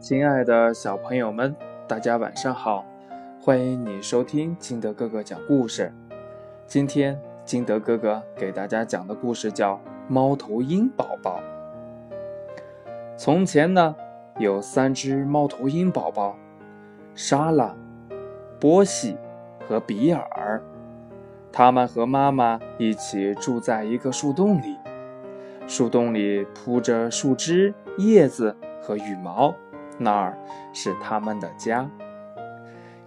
亲爱的小朋友们，大家晚上好！欢迎你收听金德哥哥讲故事。今天金德哥哥给大家讲的故事叫《猫头鹰宝宝》。从前呢，有三只猫头鹰宝宝：莎拉、波西和比尔。他们和妈妈一起住在一个树洞里，树洞里铺着树枝、叶子和羽毛。那儿是他们的家。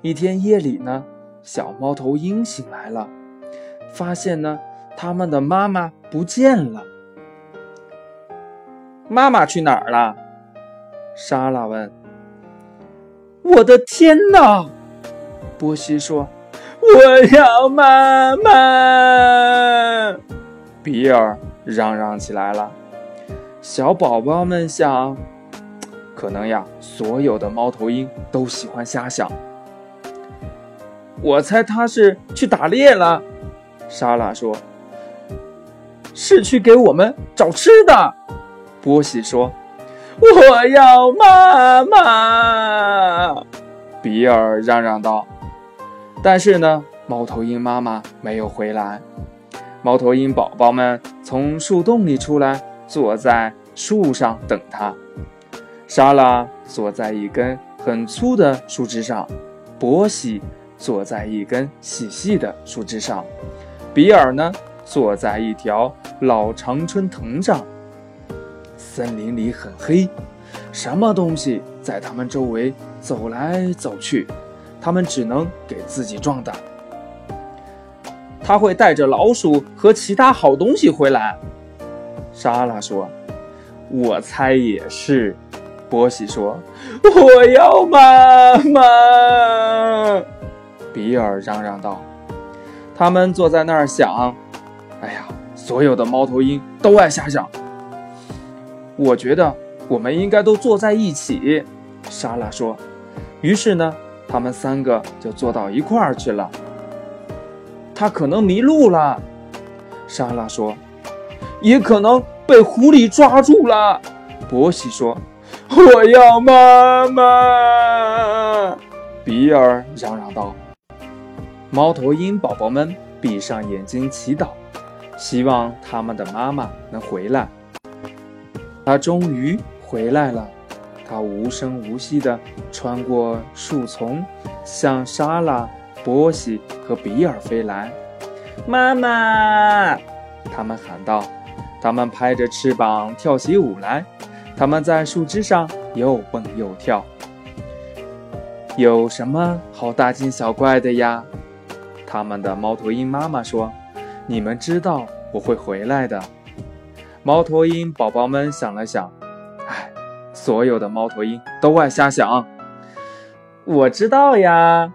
一天夜里呢，小猫头鹰醒来了，发现呢，他们的妈妈不见了。妈妈去哪儿了？莎拉问。我的天哪！波西说：“我要妈妈！”比尔嚷嚷起来了。小宝宝们想。可能呀，所有的猫头鹰都喜欢瞎想。我猜他是去打猎了，莎拉说。是去给我们找吃的，波西说。我要妈妈，比尔嚷嚷道。但是呢，猫头鹰妈妈没有回来。猫头鹰宝宝们从树洞里出来，坐在树上等他。莎拉坐在一根很粗的树枝上，波西坐在一根细细的树枝上，比尔呢坐在一条老常春藤上。森林里很黑，什么东西在他们周围走来走去，他们只能给自己壮胆。他会带着老鼠和其他好东西回来，莎拉说：“我猜也是。”波西说：“我要妈妈！”比尔嚷嚷道。他们坐在那儿想：“哎呀，所有的猫头鹰都爱瞎想。”我觉得我们应该都坐在一起。”莎拉说。于是呢，他们三个就坐到一块儿去了。他可能迷路了，莎拉说。也可能被狐狸抓住了，波西说。我要妈妈！比尔嚷嚷道。猫头鹰宝宝们闭上眼睛祈祷，希望他们的妈妈能回来。它终于回来了。它无声无息地穿过树丛，向莎拉、波西和比尔飞来。妈妈！他们喊道。他们拍着翅膀跳起舞来。他们在树枝上又蹦又跳，有什么好大惊小怪的呀？他们的猫头鹰妈妈说：“你们知道我会回来的。”猫头鹰宝宝们想了想，唉，所有的猫头鹰都爱瞎想。我知道呀，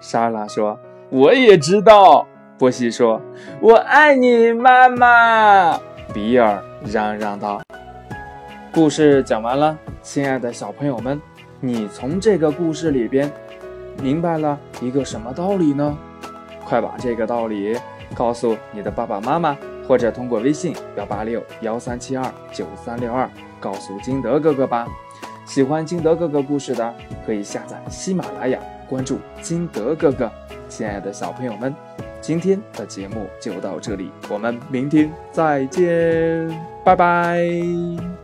莎拉说：“我也知道。”波西说：“我爱你，妈妈。”比尔嚷嚷道。故事讲完了，亲爱的小朋友们，你从这个故事里边明白了一个什么道理呢？快把这个道理告诉你的爸爸妈妈，或者通过微信幺八六幺三七二九三六二告诉金德哥哥吧。喜欢金德哥哥故事的，可以下载喜马拉雅，关注金德哥哥。亲爱的小朋友们，今天的节目就到这里，我们明天再见，拜拜。